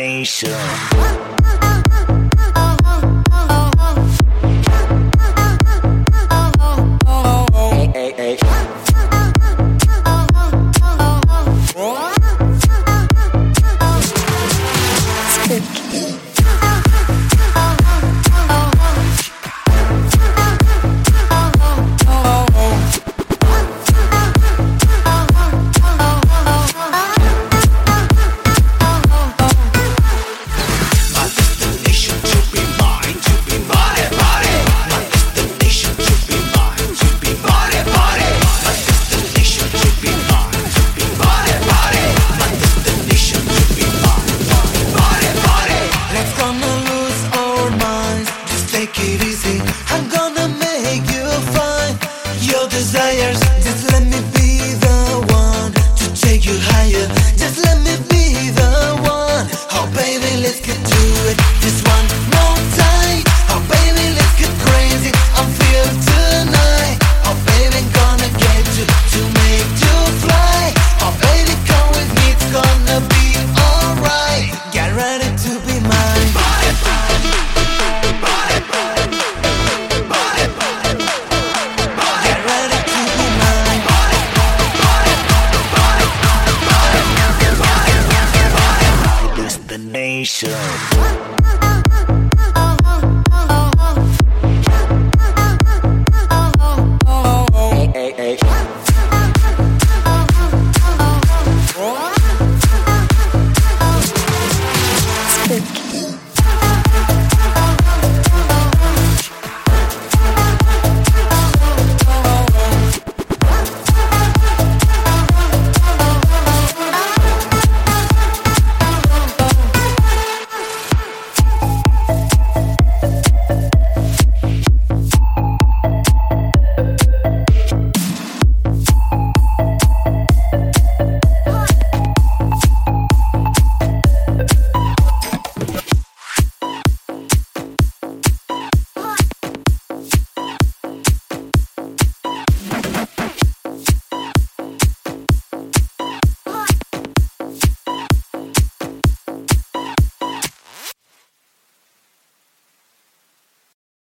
destination. Destination.